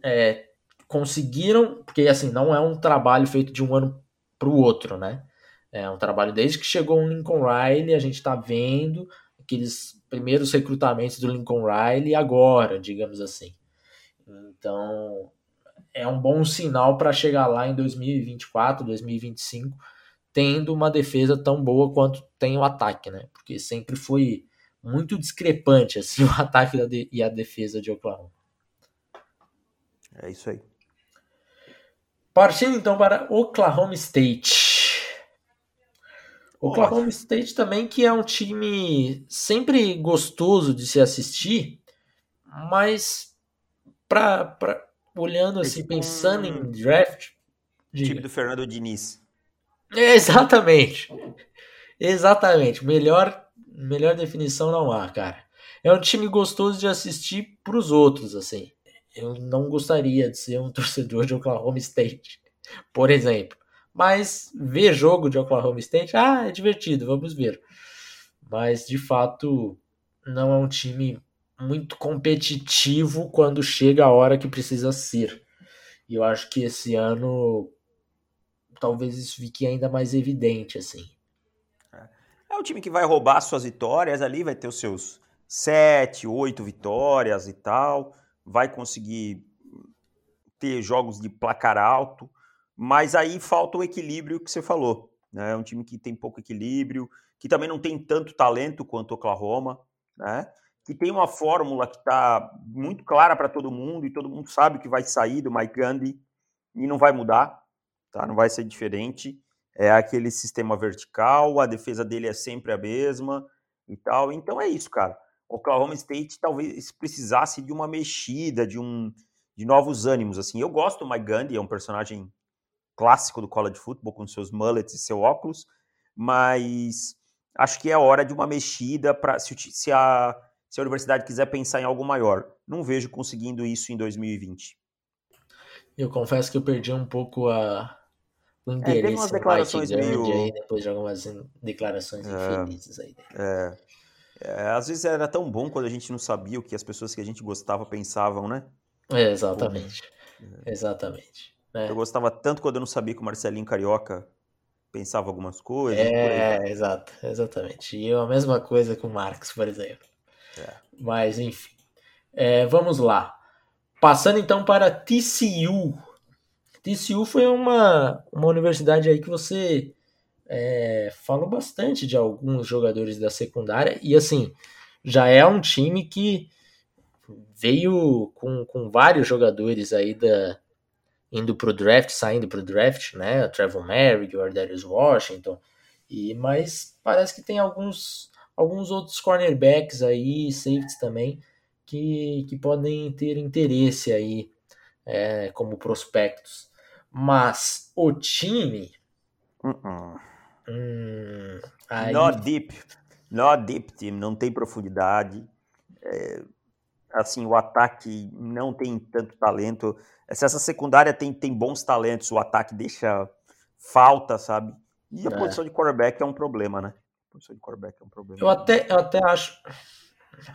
é, conseguiram, porque assim, não é um trabalho feito de um ano para o outro, né? É um trabalho desde que chegou o Lincoln Riley, a gente está vendo aqueles primeiros recrutamentos do Lincoln Riley agora, digamos assim. Então, é um bom sinal para chegar lá em 2024, 2025, tendo uma defesa tão boa quanto tem o ataque, né? Porque sempre foi muito discrepante assim o ataque e a defesa de Oklahoma.
É isso aí.
Partindo então para Oklahoma State. Oklahoma State também que é um time sempre gostoso de se assistir, mas pra, pra, olhando assim, pensando em draft.
Diga. Time do Fernando Diniz.
É, exatamente. Exatamente. Melhor, melhor definição não há, cara. É um time gostoso de assistir para os outros, assim eu não gostaria de ser um torcedor de Oklahoma State, por exemplo. Mas ver jogo de Oklahoma State, ah, é divertido, vamos ver. Mas de fato, não é um time muito competitivo quando chega a hora que precisa ser. E eu acho que esse ano talvez isso fique ainda mais evidente assim.
É um time que vai roubar suas vitórias ali, vai ter os seus sete, oito vitórias e tal vai conseguir ter jogos de placar alto, mas aí falta o equilíbrio que você falou. Né? É um time que tem pouco equilíbrio, que também não tem tanto talento quanto o Oklahoma, né? que tem uma fórmula que está muito clara para todo mundo e todo mundo sabe que vai sair do Mike Gandhi e não vai mudar, tá? não vai ser diferente. É aquele sistema vertical, a defesa dele é sempre a mesma e tal. Então é isso, cara. Oklahoma State talvez precisasse de uma mexida, de um de novos ânimos assim. Eu gosto do Mike Gundy, é um personagem clássico do college football com seus mullets e seu óculos, mas acho que é hora de uma mexida para se, se, a, se a universidade quiser pensar em algo maior. Não vejo conseguindo isso em 2020.
Eu confesso que eu perdi um pouco a, o interesse. É,
teve umas declarações meio...
aí, depois de algumas declarações é, infelizes aí.
É, é, às vezes era tão bom quando a gente não sabia o que as pessoas que a gente gostava pensavam, né?
É, exatamente. É. Exatamente.
Eu gostava tanto quando eu não sabia que o Marcelinho Carioca pensava algumas coisas.
É, exato, exatamente. E eu a mesma coisa com o Marx, por exemplo. É. Mas, enfim. É, vamos lá. Passando então para TCU. TCU foi uma, uma universidade aí que você é, falou bastante de alguns jogadores da secundária. E assim, já é um time que veio com, com vários jogadores aí da, indo pro draft, saindo pro draft, né? Trevor Merrick, o Ardarius Washington. E, mas parece que tem alguns, alguns outros cornerbacks aí, safeties também, que, que podem ter interesse aí é, como prospectos. Mas o time.
Uh -uh. Hum, aí... Not deep. Not deep team. Não tem profundidade. É, assim, o ataque não tem tanto talento. Se essa secundária tem, tem bons talentos, o ataque deixa falta, sabe? E a é. posição de quarterback é um problema, né? A posição de quarterback é um problema.
Eu até, eu até acho.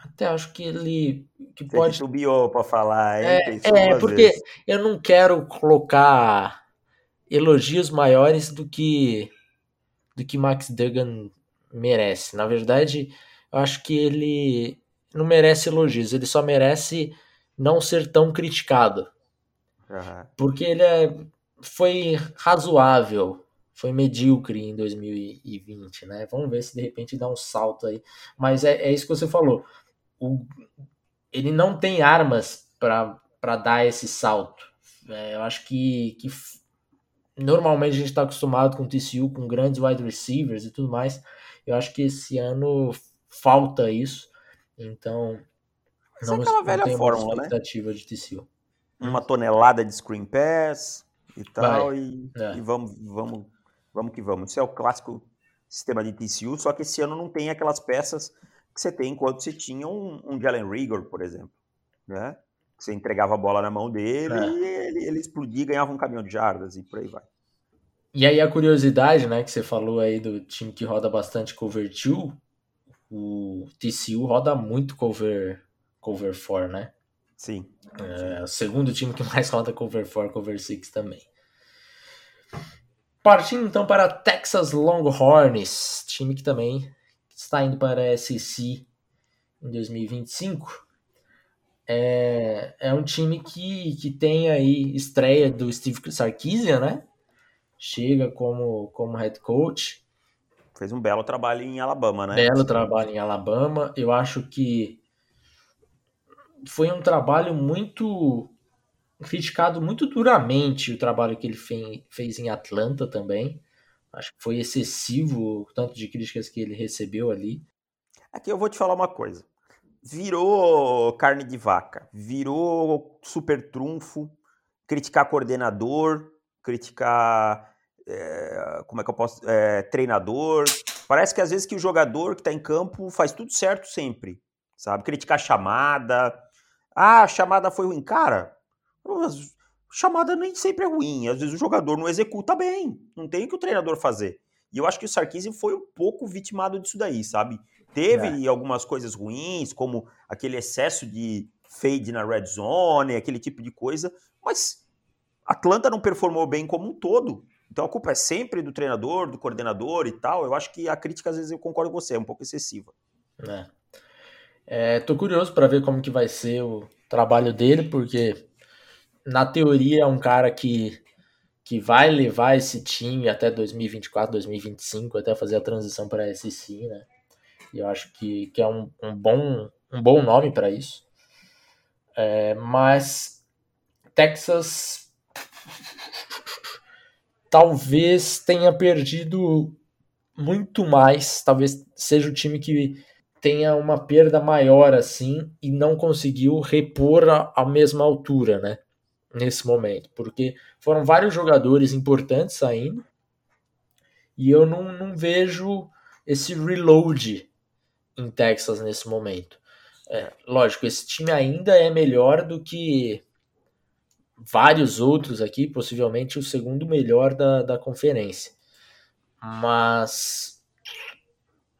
Até acho que ele. Que Você pode.
subiu para falar,
hein? É, é porque vezes. eu não quero colocar elogios maiores do que do que Max Duggan merece. Na verdade, eu acho que ele não merece elogios, ele só merece não ser tão criticado.
Uhum.
Porque ele é, foi razoável, foi medíocre em 2020, né? Vamos ver se de repente dá um salto aí. Mas é, é isso que você falou. O, ele não tem armas para dar esse salto. É, eu acho que, que normalmente a gente está acostumado com o TCU, com grandes wide receivers e tudo mais. Eu acho que esse ano falta isso. Então,
não, é aquela velha não fórmula,
né? expectativa né? de TCU
uma tonelada de screen pass e tal, e, é. e, vamos, vamos, vamos que vamos. Isso é o clássico sistema de TCU, só que esse ano não tem aquelas peças que você tem enquanto você tinha um, um Jalen Rigor, por exemplo, né? Você entregava a bola na mão dele é. e ele, ele explodia ganhava um caminhão de jardas e por aí vai.
E aí a curiosidade, né, que você falou aí do time que roda bastante cover 2, o TCU roda muito cover cover 4, né?
Sim.
É o segundo time que mais roda cover 4, cover 6 também. Partindo então para Texas Longhorns, time que também está indo para a SEC em 2025. É, é um time que, que tem aí estreia do Steve Sarkisian, né? Chega como, como head coach.
Fez um belo trabalho em Alabama, né?
Belo trabalho em Alabama. Eu acho que foi um trabalho muito criticado muito duramente o trabalho que ele fez em Atlanta também. Acho que foi excessivo o tanto de críticas que ele recebeu ali.
Aqui eu vou te falar uma coisa. Virou carne de vaca, virou super trunfo, criticar coordenador, criticar é, como é que eu posso é, treinador. Parece que às vezes que o jogador que está em campo faz tudo certo sempre, sabe? Criticar chamada, ah, a chamada foi ruim. Cara, chamada nem sempre é ruim. Às vezes o jogador não executa bem. Não tem o que o treinador fazer. E eu acho que o Sarkisian foi um pouco vitimado disso daí, sabe? Teve é. algumas coisas ruins, como aquele excesso de fade na red zone, aquele tipo de coisa, mas Atlanta não performou bem como um todo. Então a culpa é sempre do treinador, do coordenador e tal. Eu acho que a crítica, às vezes, eu concordo com você, é um pouco excessiva.
É. É, tô curioso para ver como que vai ser o trabalho dele, porque na teoria é um cara que, que vai levar esse time até 2024, 2025, até fazer a transição para a SEC, né? E eu acho que, que é um, um, bom, um bom nome para isso. É, mas Texas talvez tenha perdido muito mais, talvez seja o time que tenha uma perda maior assim e não conseguiu repor a, a mesma altura, né? Nesse momento, porque foram vários jogadores importantes saindo e eu não, não vejo esse reload em Texas nesse momento. É, lógico, esse time ainda é melhor do que vários outros aqui, possivelmente o segundo melhor da, da conferência. Mas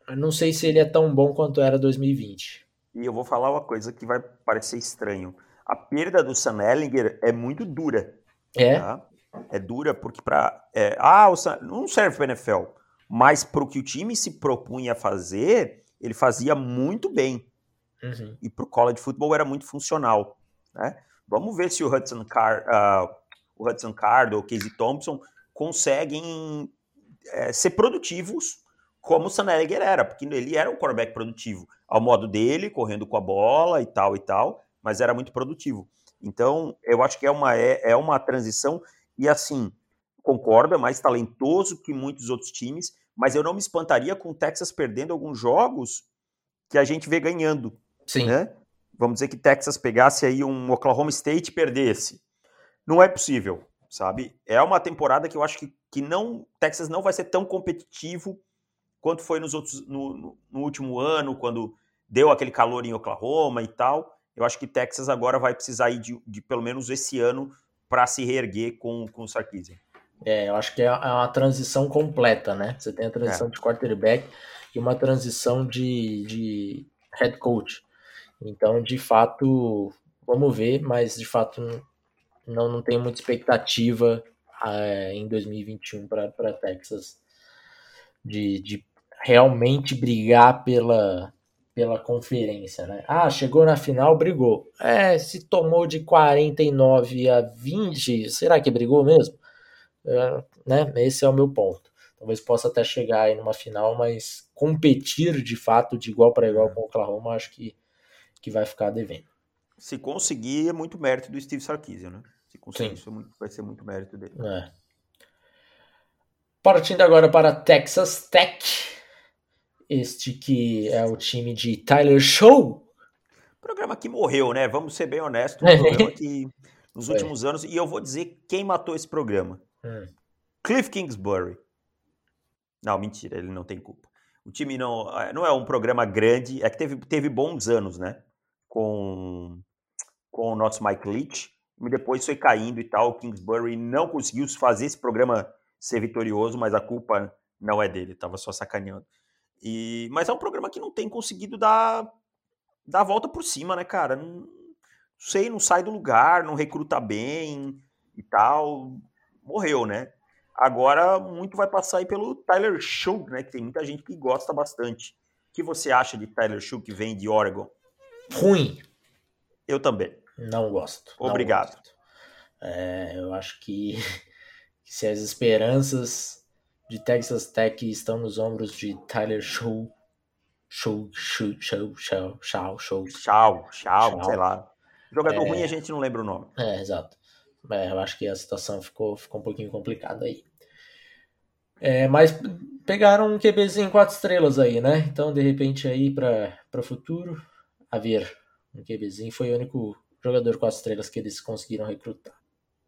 eu não sei se ele é tão bom quanto era 2020.
E eu vou falar uma coisa que vai parecer estranho. A perda do Sam Ellinger é muito dura.
É. Tá?
É dura porque para é, ah, o Sam, não serve para NFL, mas para o que o time se propunha a fazer, ele fazia muito bem.
Uhum.
E para o college football era muito funcional. Né? Vamos ver se o Hudson, Card, uh, o Hudson Card ou o Casey Thompson conseguem é, ser produtivos como o Sanelliger era, porque ele era um quarterback produtivo, ao modo dele, correndo com a bola e tal e tal, mas era muito produtivo. Então, eu acho que é uma, é, é uma transição, e assim, concordo, é mais talentoso que muitos outros times, mas eu não me espantaria com o Texas perdendo alguns jogos que a gente vê ganhando.
Sim.
Né? Vamos dizer que Texas pegasse aí um Oklahoma State e perdesse. Não é possível, sabe? É uma temporada que eu acho que, que não Texas não vai ser tão competitivo quanto foi nos outros no, no, no último ano, quando deu aquele calor em Oklahoma e tal. Eu acho que Texas agora vai precisar ir de, de pelo menos esse ano para se reerguer com, com o Sarkisian.
É, eu acho que é, é uma transição completa, né? Você tem a transição é. de quarterback e uma transição de, de head coach. Então, de fato, vamos ver, mas de fato não, não tenho muita expectativa é, em 2021 para Texas de, de realmente brigar pela, pela conferência, né? Ah, chegou na final, brigou. É, se tomou de 49 a 20, será que brigou mesmo? É, né? Esse é o meu ponto. Talvez possa até chegar aí numa final, mas competir de fato de igual para igual com o Oklahoma, acho que, que vai ficar devendo.
Se conseguir, é muito mérito do Steve Sarkisian, né? Se conseguir, Sim. isso é vai ser muito mérito dele.
É. Partindo agora para Texas Tech, este que é o time de Tyler Show.
Programa que morreu, né? Vamos ser bem honestos. Um programa que nos últimos anos, e eu vou dizer quem matou esse programa:
hum.
Cliff Kingsbury. Não, mentira, ele não tem culpa. O time não, não é um programa grande, é que teve, teve bons anos, né? Com, com o nosso Mike Leach, e depois foi caindo e tal. O Kingsbury não conseguiu fazer esse programa ser vitorioso, mas a culpa não é dele, tava só sacaneando. E, mas é um programa que não tem conseguido dar, dar a volta por cima, né, cara? Não sei, não sai do lugar, não recruta bem e tal. Morreu, né? Agora muito vai passar aí pelo Tyler Shug, né? Que tem muita gente que gosta bastante. O que você acha de Tyler Shug que vem de Oregon?
Ruim.
Eu também.
Não gosto.
Obrigado.
Não gosto. É, eu acho que se as esperanças de Texas Tech estão nos ombros de Tyler Show, Show, Show, Show, Show, Show, Show,
Show, Show, sei lá. Jogador é, ruim a gente não lembra o nome.
É, exato. É, eu acho que a situação ficou, ficou um pouquinho complicada aí. É, mas pegaram um QBzinho quatro estrelas aí, né? Então, de repente, aí para o futuro, a ver. Um QBzinho foi o único jogador quatro estrelas que eles conseguiram recrutar.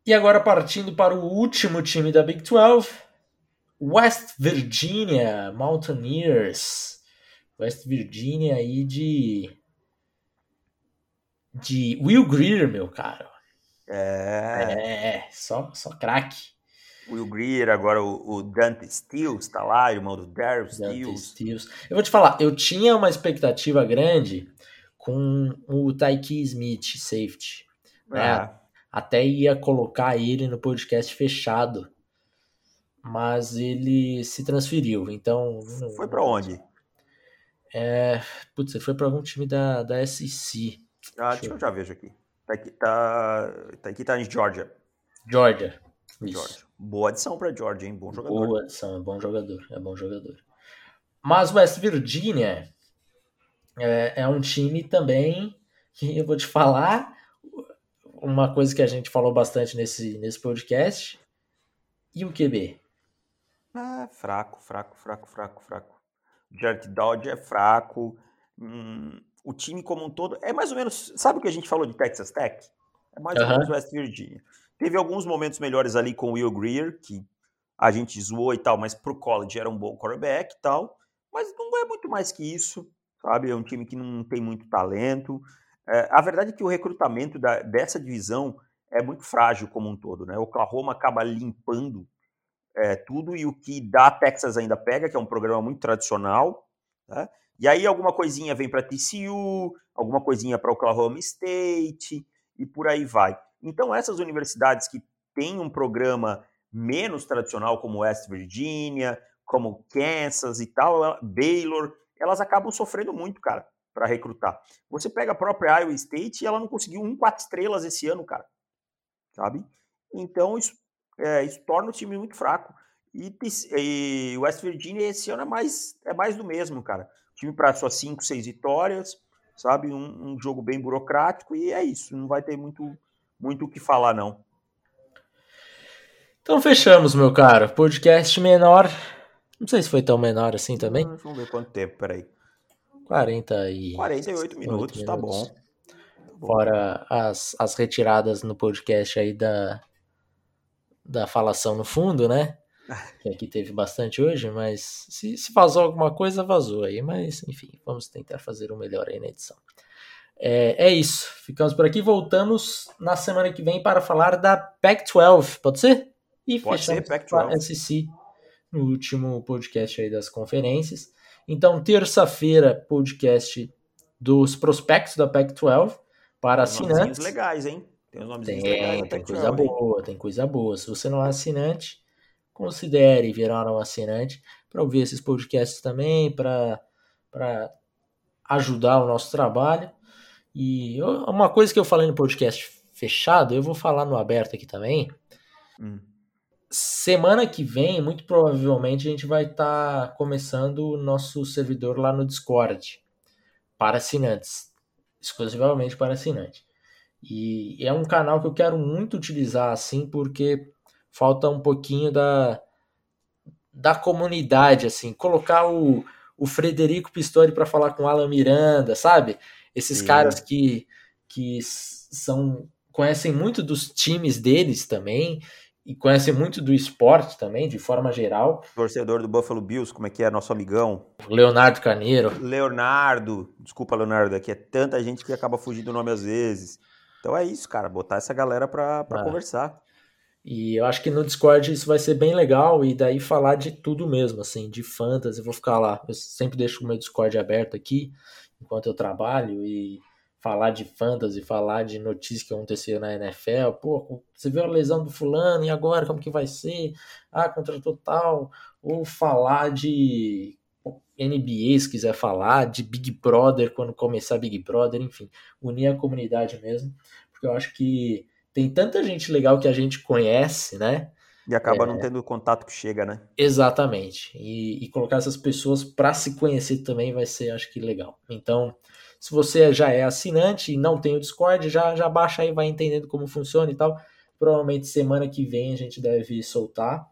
E agora partindo para o último time da Big 12, West Virginia Mountaineers. West Virginia aí de de Will Greer, meu cara.
É,
é só só craque.
Will Greer, agora o, o Dante Stills tá lá, irmão do Daryl Stills.
Stills. Eu vou te falar, eu tinha uma expectativa grande com o Tyke Smith, safety. Né? É até ia colocar ele no podcast fechado, mas ele se transferiu, então...
Foi para onde?
É, putz, ele foi para algum time da, da SEC.
Ah, deixa eu já vejo aqui. Tá aqui, tá, tá aqui, tá em Georgia.
Georgia.
Georgia. Boa adição para Georgia, hein? Bom jogador.
Boa adição, é bom jogador, é bom jogador. Mas West Virginia é, é um time também que eu vou te falar, uma coisa que a gente falou bastante nesse, nesse podcast. E o QB?
Ah, fraco, fraco, fraco, fraco, fraco. Jared Dodge é fraco. hum, o time como um todo é mais ou menos. Sabe o que a gente falou de Texas Tech? É mais ou menos West Virginia. Teve alguns momentos melhores ali com o Will Greer, que a gente zoou e tal, mas pro college era um bom quarterback e tal. Mas não é muito mais que isso, sabe? É um time que não tem muito talento. É, a verdade é que o recrutamento da, dessa divisão é muito frágil como um todo, né? O Oklahoma acaba limpando é, tudo e o que dá Texas ainda pega, que é um programa muito tradicional, né? E aí alguma coisinha vem para TCU, alguma coisinha para Oklahoma State e por aí vai. Então essas universidades que têm um programa menos tradicional como West Virginia, como Kansas e tal, Baylor, elas acabam sofrendo muito, cara, para recrutar. Você pega a própria Iowa State e ela não conseguiu um quatro estrelas esse ano, cara. Sabe? Então isso, é, isso torna o time muito fraco. E, e West Virginia esse ano é mais, é mais do mesmo, cara. Time para só cinco, seis vitórias, sabe? Um, um, jogo bem burocrático e é isso. Não vai ter muito, muito o que falar, não.
Então fechamos, meu caro. Podcast menor. Não sei se foi tão menor assim também.
Hum, vamos ver quanto tempo, peraí.
40 e...
48 minutos, minutos. Tá,
bom. Fora as, as retiradas no podcast aí da, da falação no fundo, né? Que aqui teve bastante hoje, mas se, se vazou alguma coisa, vazou aí. Mas, enfim, vamos tentar fazer o melhor aí na edição. É, é isso. Ficamos por aqui. Voltamos na semana que vem para falar da Pac-12. Pode ser? E
Pode fechamos ser, com a
SC no último podcast aí das conferências. Então, terça-feira, podcast dos prospectos da Pac-12 para tem assinantes.
legais, hein?
Tem uns nomes tem, legais. Tem coisa boa, tem coisa boa. Se você não é assinante, considere virar um assinante para ouvir esses podcasts também, para ajudar o nosso trabalho. E uma coisa que eu falei no podcast fechado, eu vou falar no aberto aqui também. Hum. Semana que vem, muito provavelmente, a gente vai estar tá começando o nosso servidor lá no Discord para assinantes, exclusivamente para assinantes. E é um canal que eu quero muito utilizar assim, porque falta um pouquinho da, da comunidade, assim, colocar o, o Frederico Pistori para falar com o Alan Miranda, sabe? Esses Sim. caras que, que são conhecem muito dos times deles também e conhecem muito do esporte também, de forma geral.
Torcedor do Buffalo Bills, como é que é nosso amigão?
Leonardo Carneiro.
Leonardo, desculpa, Leonardo, aqui é tanta gente que acaba fugindo do nome às vezes. Então é isso, cara, botar essa galera para ah. conversar.
E eu acho que no Discord isso vai ser bem legal e daí falar de tudo mesmo, assim, de fantasy. Eu vou ficar lá. Eu sempre deixo o meu Discord aberto aqui enquanto eu trabalho e falar de fantasy, falar de notícias que aconteceram na NFL. Pô, você viu a lesão do fulano e agora como que vai ser? Ah, contratou tal. Ou falar de NBA, se quiser falar, de Big Brother quando começar Big Brother, enfim, unir a comunidade mesmo, porque eu acho que tem tanta gente legal que a gente conhece, né?
E acaba é, não tendo o contato que chega, né?
Exatamente. E, e colocar essas pessoas para se conhecer também vai ser, acho que, legal. Então, se você já é assinante e não tem o Discord, já, já baixa aí, vai entendendo como funciona e tal. Provavelmente semana que vem a gente deve soltar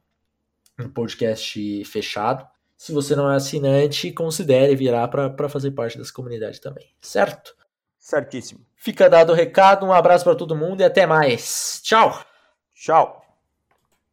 um podcast fechado. Se você não é assinante, considere virar para fazer parte dessa comunidade também, certo?
Certíssimo.
Fica dado o recado, um abraço para todo mundo e até mais. Tchau.
Tchau.